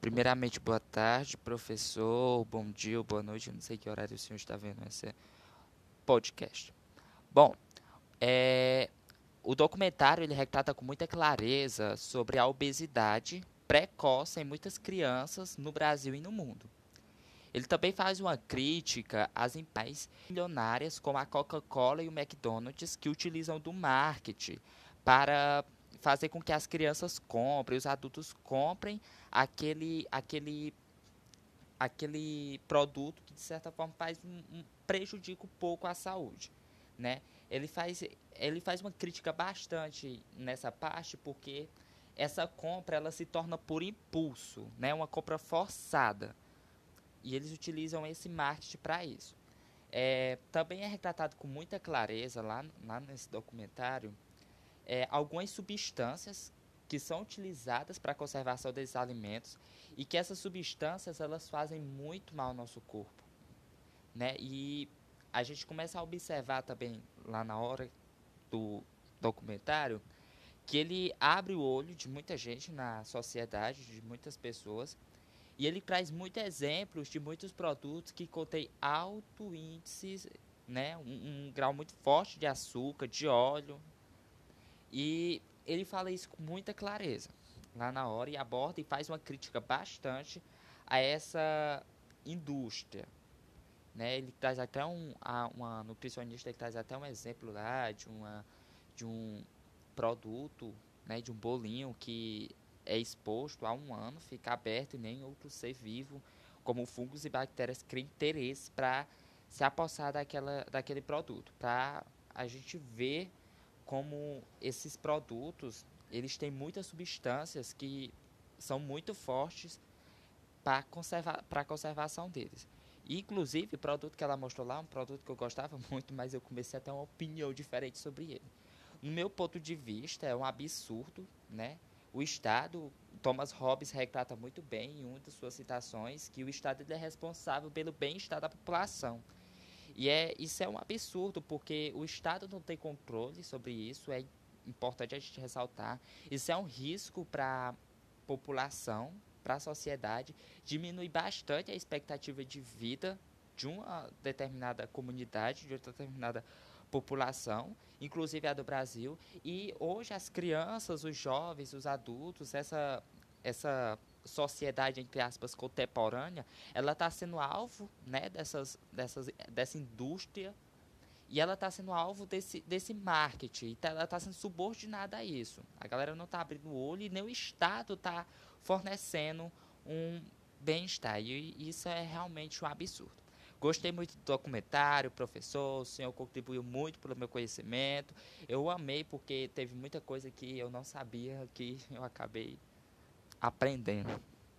Primeiramente, boa tarde, professor, bom dia, boa noite, não sei que horário o senhor está vendo esse podcast. Bom, é, o documentário ele retrata com muita clareza sobre a obesidade precoce em muitas crianças no Brasil e no mundo. Ele também faz uma crítica às empresas milionárias como a Coca-Cola e o McDonald's que utilizam do marketing para fazer com que as crianças comprem, os adultos comprem aquele, aquele, aquele produto que de certa forma faz um, um prejudica um pouco a saúde, né? Ele faz, ele faz uma crítica bastante nessa parte porque essa compra ela se torna por impulso, né? Uma compra forçada e eles utilizam esse marketing para isso. É, também é retratado com muita clareza lá, lá nesse documentário é, algumas substâncias que são utilizadas para a conservação desses alimentos e que essas substâncias elas fazem muito mal ao nosso corpo, né? E a gente começa a observar também lá na hora do documentário que ele abre o olho de muita gente na sociedade, de muitas pessoas, e ele traz muitos exemplos de muitos produtos que contêm alto índice, né, um, um grau muito forte de açúcar, de óleo, e ele fala isso com muita clareza lá na hora e aborda e faz uma crítica bastante a essa indústria. Né? Ele traz até um, a, uma nutricionista que traz até um exemplo lá de, uma, de um produto, né, de um bolinho que é exposto há um ano, fica aberto e nem outro ser vivo, como fungos e bactérias, cria interesse para se apossar daquela, daquele produto, para a gente ver como esses produtos eles têm muitas substâncias que são muito fortes para conservar a conservação deles. Inclusive, o produto que ela mostrou lá, um produto que eu gostava muito, mas eu comecei a ter uma opinião diferente sobre ele. No meu ponto de vista, é um absurdo, né? O Estado, Thomas Hobbes retrata muito bem em uma das suas citações que o Estado é responsável pelo bem-estar da população. E é, isso é um absurdo, porque o Estado não tem controle sobre isso, é importante a gente ressaltar. Isso é um risco para a população, para a sociedade, diminui bastante a expectativa de vida de uma determinada comunidade, de outra determinada população, inclusive a do Brasil. E hoje as crianças, os jovens, os adultos, essa, essa sociedade entre aspas contemporânea, ela está sendo alvo, né, dessas, dessas, dessa indústria e ela está sendo alvo desse, desse marketing, tá, ela está sendo subordinada a isso. A galera não está abrindo o olho e nem o Estado está fornecendo um bem-estar. E isso é realmente um absurdo. Gostei muito do documentário, professor, o senhor contribuiu muito pelo meu conhecimento. Eu amei porque teve muita coisa que eu não sabia que eu acabei aprendendo.